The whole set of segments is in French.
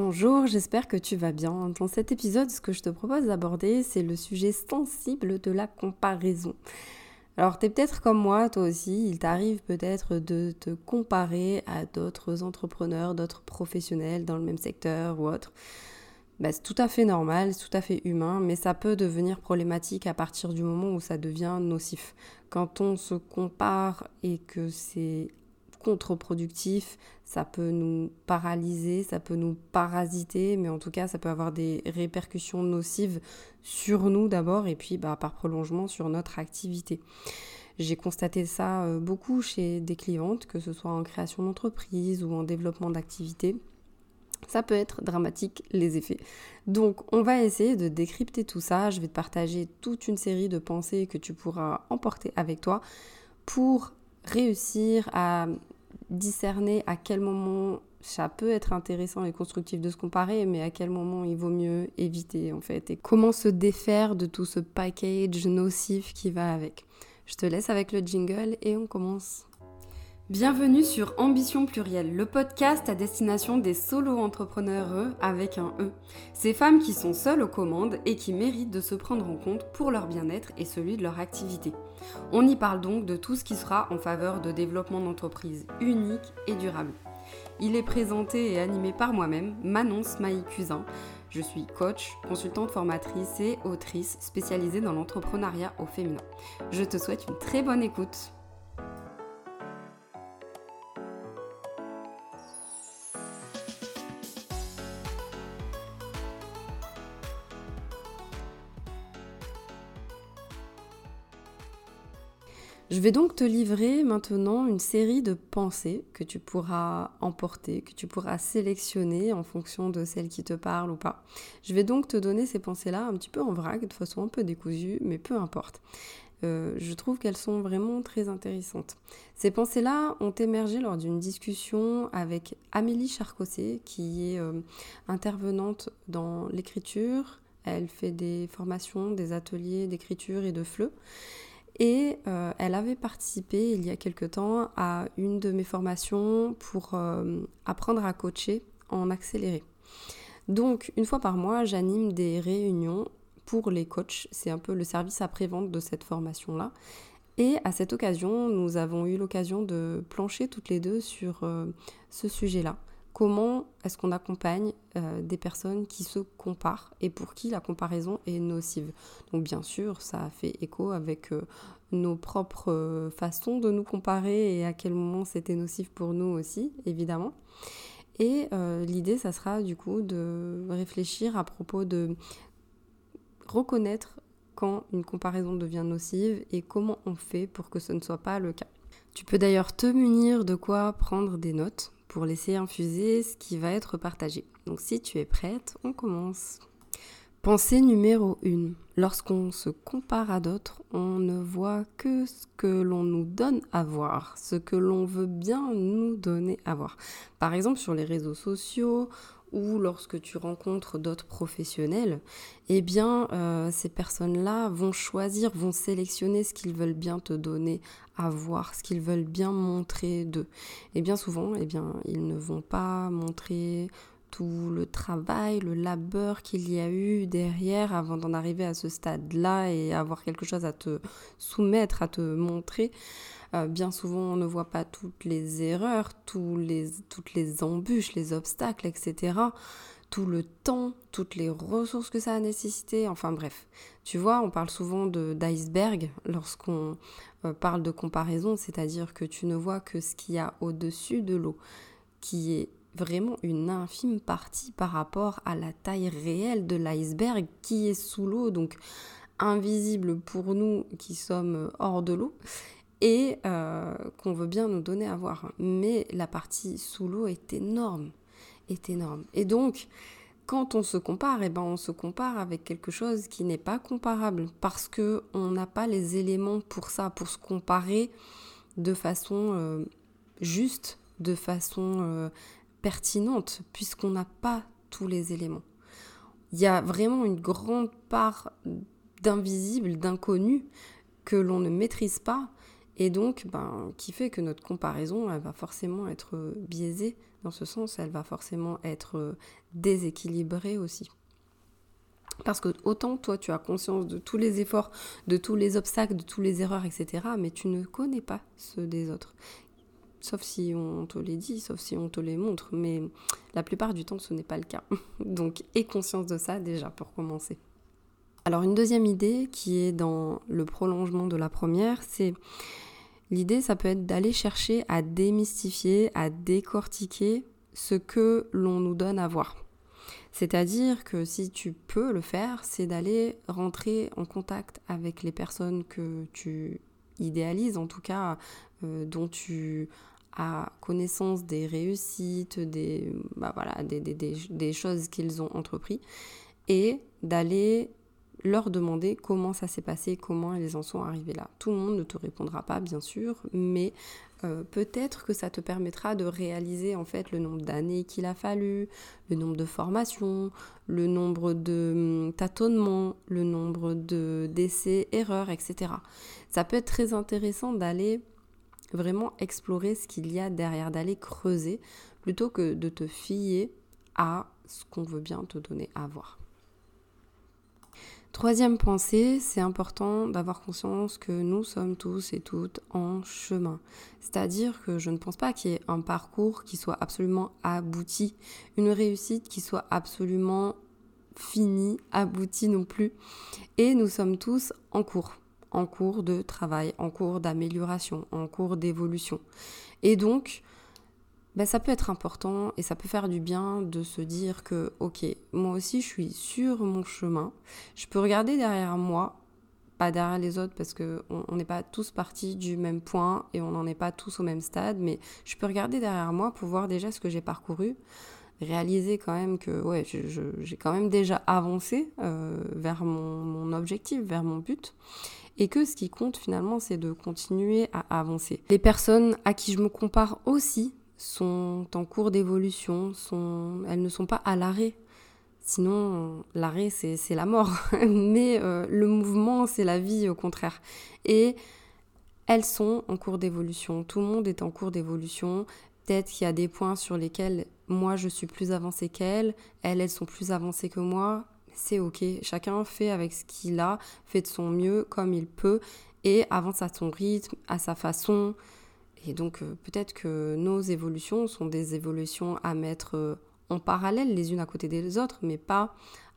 Bonjour, j'espère que tu vas bien. Dans cet épisode, ce que je te propose d'aborder, c'est le sujet sensible de la comparaison. Alors, tu es peut-être comme moi, toi aussi, il t'arrive peut-être de te comparer à d'autres entrepreneurs, d'autres professionnels dans le même secteur ou autre. Bah, c'est tout à fait normal, c'est tout à fait humain, mais ça peut devenir problématique à partir du moment où ça devient nocif. Quand on se compare et que c'est contre-productif, ça peut nous paralyser, ça peut nous parasiter, mais en tout cas, ça peut avoir des répercussions nocives sur nous d'abord et puis bah, par prolongement sur notre activité. J'ai constaté ça euh, beaucoup chez des clientes, que ce soit en création d'entreprise ou en développement d'activité. Ça peut être dramatique les effets. Donc on va essayer de décrypter tout ça. Je vais te partager toute une série de pensées que tu pourras emporter avec toi pour réussir à discerner à quel moment ça peut être intéressant et constructif de se comparer, mais à quel moment il vaut mieux éviter en fait, et comment se défaire de tout ce package nocif qui va avec. Je te laisse avec le jingle et on commence. Bienvenue sur Ambition Plurielle, le podcast à destination des solo-entrepreneurs avec un E. Ces femmes qui sont seules aux commandes et qui méritent de se prendre en compte pour leur bien-être et celui de leur activité. On y parle donc de tout ce qui sera en faveur de développement d'entreprises uniques et durables. Il est présenté et animé par moi-même, Manon Smaï Cusin. Je suis coach, consultante formatrice et autrice spécialisée dans l'entrepreneuriat au féminin. Je te souhaite une très bonne écoute. Je vais donc te livrer maintenant une série de pensées que tu pourras emporter, que tu pourras sélectionner en fonction de celles qui te parlent ou pas. Je vais donc te donner ces pensées-là un petit peu en vrac, de façon un peu décousue, mais peu importe. Euh, je trouve qu'elles sont vraiment très intéressantes. Ces pensées-là ont émergé lors d'une discussion avec Amélie Charcosset, qui est euh, intervenante dans l'écriture. Elle fait des formations, des ateliers d'écriture et de fleu. Et euh, elle avait participé il y a quelque temps à une de mes formations pour euh, apprendre à coacher en accéléré. Donc, une fois par mois, j'anime des réunions pour les coachs. C'est un peu le service après-vente de cette formation-là. Et à cette occasion, nous avons eu l'occasion de plancher toutes les deux sur euh, ce sujet-là comment est-ce qu'on accompagne euh, des personnes qui se comparent et pour qui la comparaison est nocive. Donc bien sûr, ça fait écho avec euh, nos propres euh, façons de nous comparer et à quel moment c'était nocif pour nous aussi, évidemment. Et l'idée, ça sera du coup de réfléchir à propos de reconnaître quand une comparaison devient nocive et comment on fait pour que ce ne soit pas le cas. Tu peux d'ailleurs te munir de quoi prendre des notes pour laisser infuser ce qui va être partagé. Donc si tu es prête, on commence. Pensée numéro 1. Lorsqu'on se compare à d'autres, on ne voit que ce que l'on nous donne à voir, ce que l'on veut bien nous donner à voir. Par exemple, sur les réseaux sociaux, ou lorsque tu rencontres d'autres professionnels, eh bien, euh, ces personnes-là vont choisir, vont sélectionner ce qu'ils veulent bien te donner à voir, ce qu'ils veulent bien montrer d'eux. Et bien souvent, eh bien, ils ne vont pas montrer tout le travail, le labeur qu'il y a eu derrière avant d'en arriver à ce stade-là et avoir quelque chose à te soumettre, à te montrer. Euh, bien souvent, on ne voit pas toutes les erreurs, les, toutes les embûches, les obstacles, etc. Tout le temps, toutes les ressources que ça a nécessité. Enfin bref, tu vois, on parle souvent d'iceberg lorsqu'on euh, parle de comparaison, c'est-à-dire que tu ne vois que ce qu'il y a au-dessus de l'eau, qui est vraiment une infime partie par rapport à la taille réelle de l'iceberg qui est sous l'eau, donc invisible pour nous qui sommes hors de l'eau et euh, qu'on veut bien nous donner à voir. Mais la partie sous l'eau est énorme, est énorme. Et donc, quand on se compare, eh ben on se compare avec quelque chose qui n'est pas comparable parce que on n'a pas les éléments pour ça, pour se comparer de façon euh, juste, de façon euh, pertinente, puisqu'on n'a pas tous les éléments. Il y a vraiment une grande part d'invisible, d'inconnu que l'on ne maîtrise pas et donc ben, qui fait que notre comparaison elle va forcément être biaisée dans ce sens, elle va forcément être euh, déséquilibrée aussi. Parce que autant toi tu as conscience de tous les efforts, de tous les obstacles, de toutes les erreurs, etc. Mais tu ne connais pas ceux des autres. Sauf si on te les dit, sauf si on te les montre. Mais la plupart du temps ce n'est pas le cas. Donc aie conscience de ça déjà pour commencer. Alors une deuxième idée qui est dans le prolongement de la première, c'est l'idée ça peut être d'aller chercher à démystifier, à décortiquer ce que l'on nous donne à voir. C'est-à-dire que si tu peux le faire, c'est d'aller rentrer en contact avec les personnes que tu idéalises, en tout cas euh, dont tu as connaissance des réussites, des, bah voilà, des, choses qu'ils ont entrepris, et d'aller leur demander comment ça s'est passé, comment ils en sont arrivés là. Tout le monde ne te répondra pas, bien sûr, mais euh, peut-être que ça te permettra de réaliser en fait le nombre d'années qu'il a fallu, le nombre de formations, le nombre de hum, tâtonnements, le nombre de d'essais, erreurs, etc. Ça peut être très intéressant d'aller vraiment explorer ce qu'il y a derrière, d'aller creuser, plutôt que de te fier à ce qu'on veut bien te donner à voir. Troisième pensée, c'est important d'avoir conscience que nous sommes tous et toutes en chemin. C'est-à-dire que je ne pense pas qu'il y ait un parcours qui soit absolument abouti, une réussite qui soit absolument finie, aboutie non plus. Et nous sommes tous en cours, en cours de travail, en cours d'amélioration, en cours d'évolution. Et donc, ben, ça peut être important et ça peut faire du bien de se dire que, ok, moi aussi je suis sur mon chemin, je peux regarder derrière moi, pas derrière les autres parce qu'on n'est pas tous partis du même point et on n'en est pas tous au même stade, mais je peux regarder derrière moi pour voir déjà ce que j'ai parcouru, réaliser quand même que ouais, j'ai quand même déjà avancé euh, vers mon, mon objectif, vers mon but. Et que ce qui compte finalement c'est de continuer à avancer. Les personnes à qui je me compare aussi sont en cours d'évolution, sont... elles ne sont pas à l'arrêt. Sinon, l'arrêt, c'est la mort. Mais euh, le mouvement, c'est la vie, au contraire. Et elles sont en cours d'évolution. Tout le monde est en cours d'évolution. Peut-être qu'il y a des points sur lesquels moi, je suis plus avancée qu'elles. Elles, elles sont plus avancées que moi. C'est OK. Chacun fait avec ce qu'il a, fait de son mieux comme il peut et avance à son rythme, à sa façon. Et donc euh, peut-être que nos évolutions sont des évolutions à mettre euh, en parallèle les unes à côté des autres, mais pas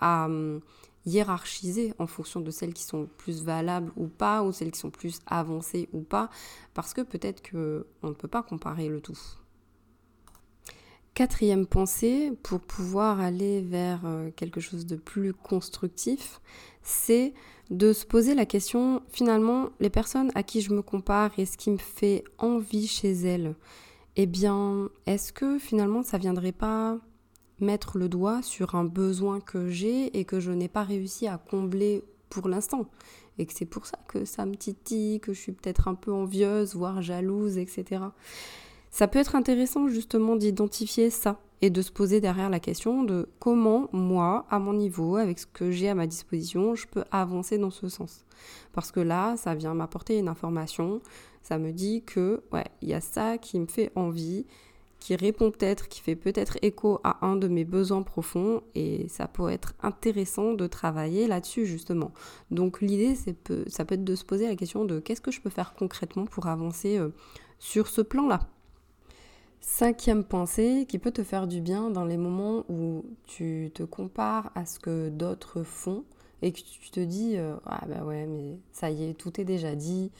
à hum, hiérarchiser en fonction de celles qui sont plus valables ou pas, ou celles qui sont plus avancées ou pas, parce que peut-être qu'on ne peut pas comparer le tout. Quatrième pensée, pour pouvoir aller vers euh, quelque chose de plus constructif, c'est de se poser la question, finalement, les personnes à qui je me compare et ce qui me fait envie chez elles, eh bien, est-ce que finalement ça viendrait pas mettre le doigt sur un besoin que j'ai et que je n'ai pas réussi à combler pour l'instant? Et que c'est pour ça que ça me titille, que je suis peut-être un peu envieuse, voire jalouse, etc. Ça peut être intéressant justement d'identifier ça et de se poser derrière la question de comment moi, à mon niveau, avec ce que j'ai à ma disposition, je peux avancer dans ce sens. Parce que là, ça vient m'apporter une information, ça me dit que, ouais, il y a ça qui me fait envie, qui répond peut-être, qui fait peut-être écho à un de mes besoins profonds, et ça peut être intéressant de travailler là-dessus justement. Donc l'idée, ça peut être de se poser la question de qu'est-ce que je peux faire concrètement pour avancer euh, sur ce plan-là. Cinquième pensée qui peut te faire du bien dans les moments où tu te compares à ce que d'autres font et que tu te dis euh, ah bah ouais mais ça y est tout est déjà dit.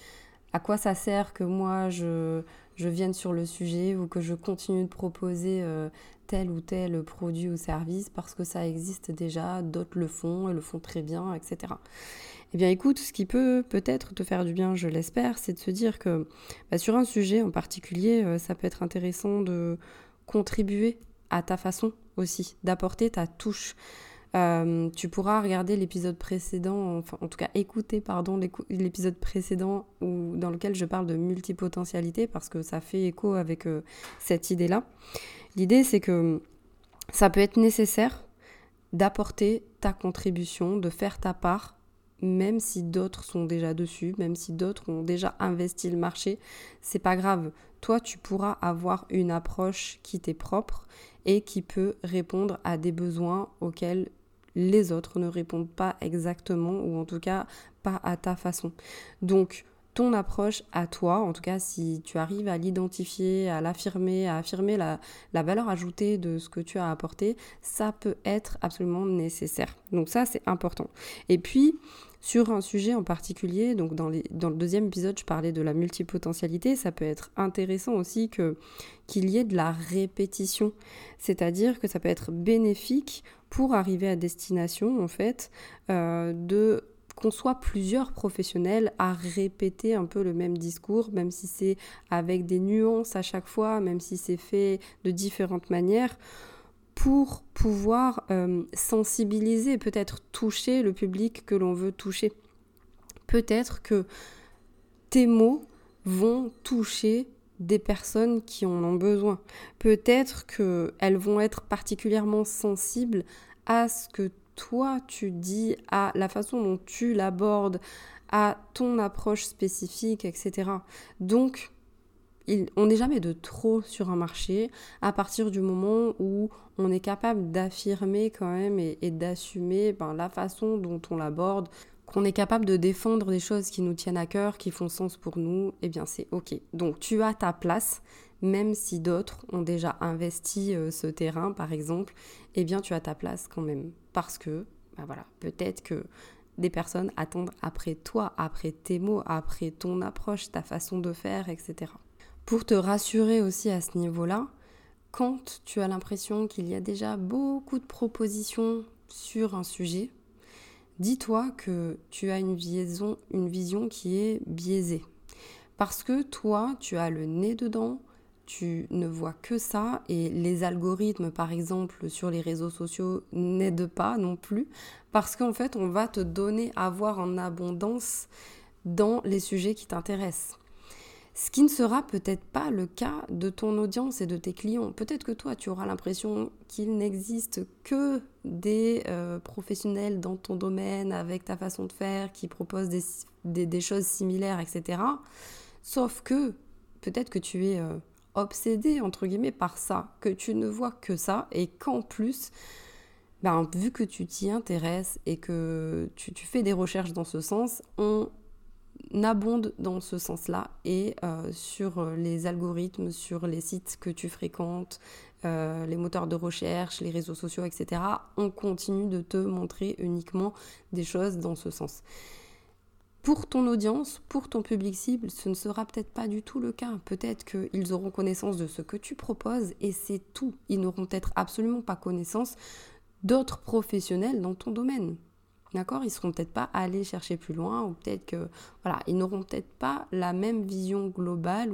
À quoi ça sert que moi je, je vienne sur le sujet ou que je continue de proposer euh, tel ou tel produit ou service parce que ça existe déjà, d'autres le font et le font très bien, etc. Eh bien écoute, ce qui peut peut-être te faire du bien, je l'espère, c'est de se dire que bah, sur un sujet en particulier, euh, ça peut être intéressant de contribuer à ta façon aussi, d'apporter ta touche. Euh, tu pourras regarder l'épisode précédent, enfin en tout cas écouter pardon l'épisode précédent où, dans lequel je parle de multipotentialité parce que ça fait écho avec euh, cette idée-là. L'idée c'est que ça peut être nécessaire d'apporter ta contribution, de faire ta part même si d'autres sont déjà dessus, même si d'autres ont déjà investi le marché, c'est pas grave. Toi, tu pourras avoir une approche qui t'est propre et qui peut répondre à des besoins auxquels les autres ne répondent pas exactement ou en tout cas pas à ta façon. Donc, ton approche à toi, en tout cas si tu arrives à l'identifier, à l'affirmer, à affirmer la, valeur ajoutée de ce que tu as apporté, ça peut être absolument nécessaire. Donc ça c'est important. Et puis sur un sujet en particulier, donc dans, le deuxième épisode je parlais de la multipotentialité, ça peut être intéressant aussi que qu'il y ait de la répétition, c'est-à-dire que ça peut être bénéfique pour arriver à destination en fait euh, de qu'on soit plusieurs professionnels à répéter un peu le même discours, même si c'est avec des nuances à chaque fois, même si c'est fait de différentes manières, pour pouvoir euh, sensibiliser, peut-être toucher le public que l'on veut toucher. Peut-être que tes mots vont toucher des personnes qui en ont besoin. Peut-être qu'elles vont être particulièrement sensibles à ce que toi tu dis, à la façon dont tu l'abordes, à ton approche spécifique, etc. Donc, on n'est jamais de trop sur un marché à partir du moment où on est capable d'affirmer quand même et, d'assumer ben, la façon dont on l'aborde, qu'on est capable de défendre des choses qui nous tiennent à cœur, qui font sens pour nous, eh bien c'est ok. Donc tu as ta place, même si d'autres ont déjà investi euh, ce terrain par exemple, eh bien tu as ta place quand même parce que, bah voilà, peut-être que des personnes attendent après toi, après tes mots, après ton approche, ta façon de faire, etc. Pour te rassurer aussi à ce niveau-là, quand tu as l'impression qu'il y a déjà beaucoup de propositions sur un sujet, dis-toi que tu as une vision, qui est biaisée. Parce que toi, tu as le nez dedans, tu ne vois que ça et les algorithmes par exemple sur les réseaux sociaux n'aident pas non plus parce qu'en fait on va te donner à voir en abondance dans les sujets qui t'intéressent. Ce qui ne sera peut-être pas le cas de ton audience et de tes clients. Peut-être que toi, tu auras l'impression qu'il n'existe que des euh, professionnels dans ton domaine avec ta façon de faire qui proposent des, choses similaires, etc. Sauf que peut-être que tu es... Euh, obsédé entre guillemets par ça, que tu ne vois que ça et qu'en plus, ben, vu que tu t'y intéresses et que tu, fais des recherches dans ce sens, on abonde dans ce sens-là et euh, sur les algorithmes, sur les sites que tu fréquentes, euh, les moteurs de recherche, les réseaux sociaux, etc., on continue de te montrer uniquement des choses dans ce sens. Pour ton audience, pour ton public cible, ce ne sera peut-être pas du tout le cas. Peut-être qu'ils auront connaissance de ce que tu proposes et c'est tout. Ils n'auront peut-être absolument pas connaissance d'autres professionnels dans ton domaine. D'accord? Ils seront peut-être pas allés chercher plus loin ou peut-être que voilà, ils n'auront peut-être pas la même vision globale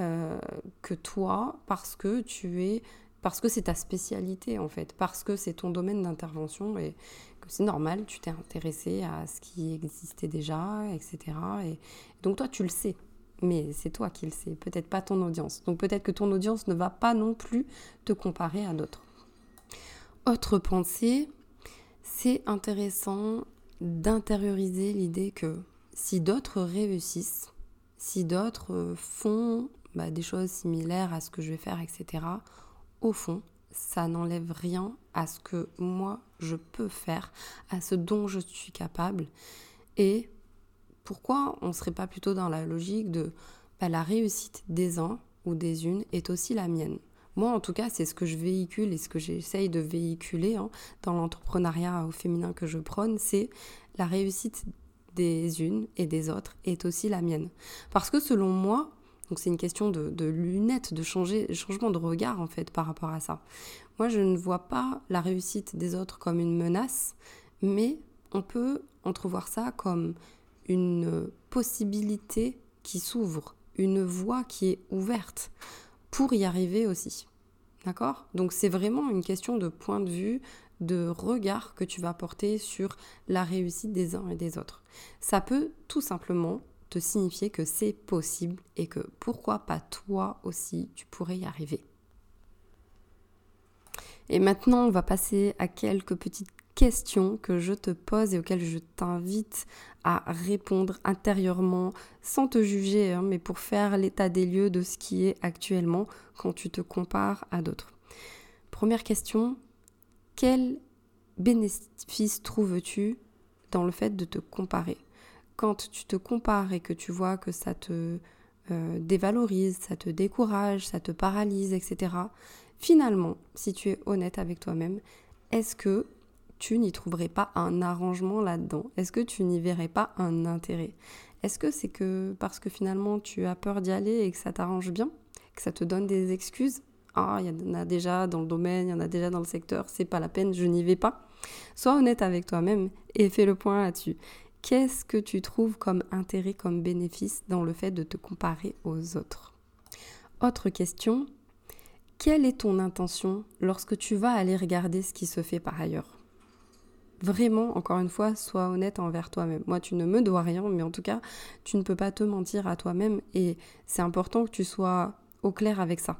euh, que toi parce que tu es parce que c'est ta spécialité en fait, parce que c'est ton domaine d'intervention et c'est normal, tu t'es intéressé à ce qui existait déjà, etc. Et donc toi, tu le sais, mais c'est toi qui le sais, peut-être pas ton audience. Donc peut-être que ton audience ne va pas non plus te comparer à d'autres. Autre pensée, c'est intéressant d'intérioriser l'idée que si d'autres réussissent, si d'autres font bah, des choses similaires à ce que je vais faire, etc., au fond, ça n'enlève rien à ce que moi je peux faire, à ce dont je suis capable. Et pourquoi on ne serait pas plutôt dans la logique de bah, la réussite des uns ou des unes est aussi la mienne? Moi, en tout cas, c'est ce que je véhicule et ce que j'essaye de véhiculer hein, dans l'entrepreneuriat au féminin que je prône, c'est la réussite des unes et des autres est aussi la mienne. Parce que selon moi, donc c'est une question de, lunettes, de changement de regard en fait par rapport à ça. Moi je ne vois pas la réussite des autres comme une menace, mais on peut entrevoir ça comme une possibilité qui s'ouvre, une voie qui est ouverte pour y arriver aussi. D'accord? Donc c'est vraiment une question de point de vue, de regard que tu vas porter sur la réussite des uns et des autres. Ça peut tout simplement te signifier que c'est possible et que pourquoi pas toi aussi tu pourrais y arriver. Et maintenant, on va passer à quelques petites questions que je te pose et auxquelles je t'invite à répondre intérieurement sans te juger, hein, mais pour faire l'état des lieux de ce qui est actuellement quand tu te compares à d'autres. Première question, quel bénéfice trouves-tu dans le fait de te comparer? Quand tu te compares et que tu vois que ça te euh, dévalorise, ça te décourage, ça te paralyse, etc. Finalement, si tu es honnête avec toi-même, est-ce que tu n'y trouverais pas un arrangement là-dedans? Est-ce que tu n'y verrais pas un intérêt? Est-ce que c'est que parce que finalement tu as peur d'y aller et que ça t'arrange bien, que ça te donne des excuses? Ah, il y en a déjà dans le domaine, il y en a déjà dans le secteur, c'est pas la peine, je n'y vais pas. Sois honnête avec toi-même et fais le point là-dessus. Qu'est-ce que tu trouves comme intérêt, comme bénéfice dans le fait de te comparer aux autres? Autre question, quelle est ton intention lorsque tu vas aller regarder ce qui se fait par ailleurs? Vraiment, encore une fois, sois honnête envers toi-même. Moi, tu ne me dois rien, mais en tout cas, tu ne peux pas te mentir à toi-même et c'est important que tu sois au clair avec ça.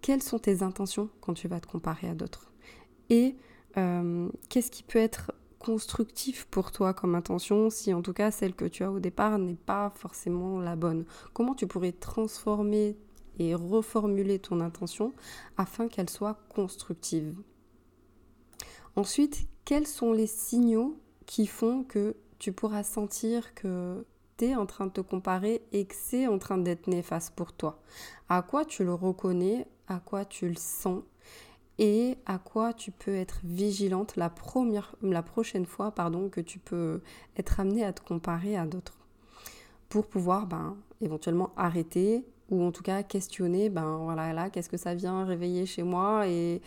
Quelles sont tes intentions quand tu vas te comparer à d'autres? Et euh, qu'est-ce qui peut être constructif pour toi comme intention si en tout cas celle que tu as au départ n'est pas forcément la bonne? Comment tu pourrais transformer et reformuler ton intention afin qu'elle soit constructive? Ensuite, quels sont les signaux qui font que tu pourras sentir que tu es en train de te comparer et que c'est en train d'être néfaste pour toi? À quoi tu le reconnais? À quoi tu le sens? Et à quoi tu peux être vigilante la, prochaine fois pardon, que tu peux être amené à te comparer à d'autres? Pour pouvoir ben, éventuellement arrêter ou en tout cas questionner, ben voilà, là, qu'est-ce que ça vient réveiller chez moi et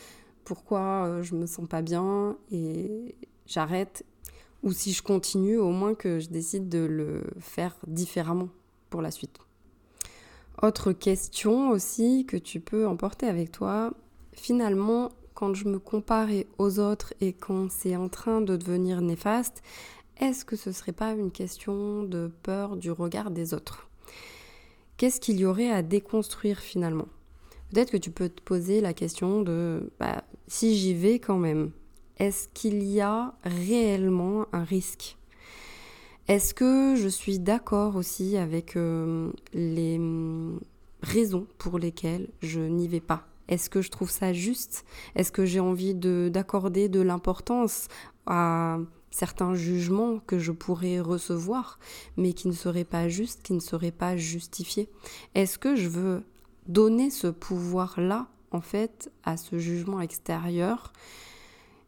pourquoi euh, je me sens pas bien et j'arrête. Ou si je continue, au moins que je décide de le faire différemment pour la suite. Autre question aussi que tu peux emporter avec toi, finalement, quand je me compare aux autres et quand c'est en train de devenir néfaste, est-ce que ce serait pas une question de peur du regard des autres? Qu'est-ce qu'il y aurait à déconstruire finalement? Peut-être que tu peux te poser la question de bah, si j'y vais quand même, est-ce qu'il y a réellement un risque? Est-ce que je suis d'accord aussi avec euh, les mm, raisons pour lesquelles je n'y vais pas? Est-ce que je trouve ça juste? Est-ce que j'ai envie d'accorder de l'importance à certains jugements que je pourrais recevoir, mais qui ne seraient pas justes, qui ne seraient pas justifiés? Est-ce que je veux donner ce pouvoir-là, en fait, à ce jugement extérieur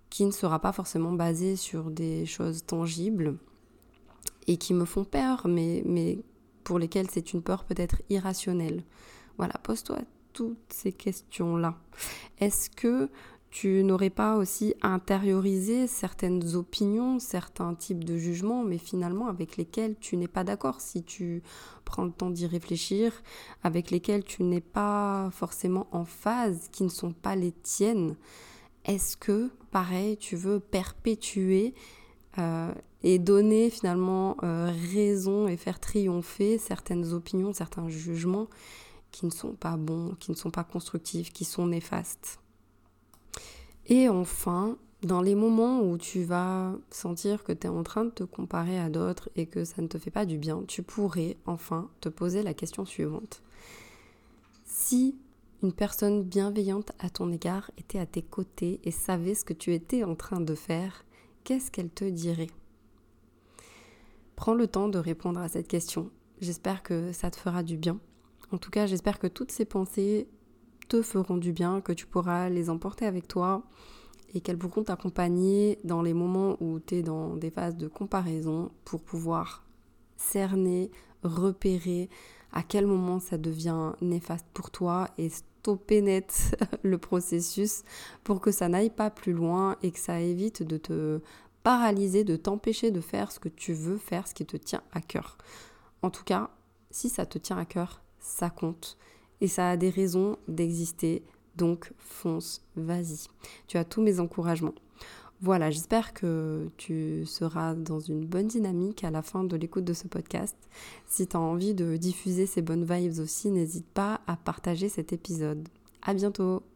qui ne sera pas forcément basé sur des choses tangibles et qui me font peur, mais, pour lesquelles c'est une peur peut-être irrationnelle. Voilà, pose-toi toutes ces questions-là. Est-ce que tu n'aurais pas aussi intériorisé certaines opinions, certains types de jugements, mais finalement avec lesquels tu n'es pas d'accord si tu prends le temps d'y réfléchir, avec lesquels tu n'es pas forcément en phase, qui ne sont pas les tiennes. Est-ce que, pareil, tu veux perpétuer euh, et donner finalement euh, raison et faire triompher certaines opinions, certains jugements qui ne sont pas bons, qui ne sont pas constructifs, qui sont néfastes? Et enfin, dans les moments où tu vas sentir que tu es en train de te comparer à d'autres et que ça ne te fait pas du bien, tu pourrais enfin te poser la question suivante. Si une personne bienveillante à ton égard était à tes côtés et savait ce que tu étais en train de faire, qu'est-ce qu'elle te dirait? Prends le temps de répondre à cette question. J'espère que ça te fera du bien. En tout cas, j'espère que toutes ces pensées te feront du bien, que tu pourras les emporter avec toi et qu'elles pourront t'accompagner dans les moments où tu es dans des phases de comparaison pour pouvoir cerner, repérer à quel moment ça devient néfaste pour toi et stopper net le processus pour que ça n'aille pas plus loin et que ça évite de te paralyser, de t'empêcher de faire ce que tu veux faire, ce qui te tient à cœur. En tout cas, si ça te tient à cœur, ça compte et ça a des raisons d'exister. Donc fonce, vas-y. Tu as tous mes encouragements. Voilà, j'espère que tu seras dans une bonne dynamique à la fin de l'écoute de ce podcast. Si tu as envie de diffuser ces bonnes vibes aussi, n'hésite pas à partager cet épisode. À bientôt!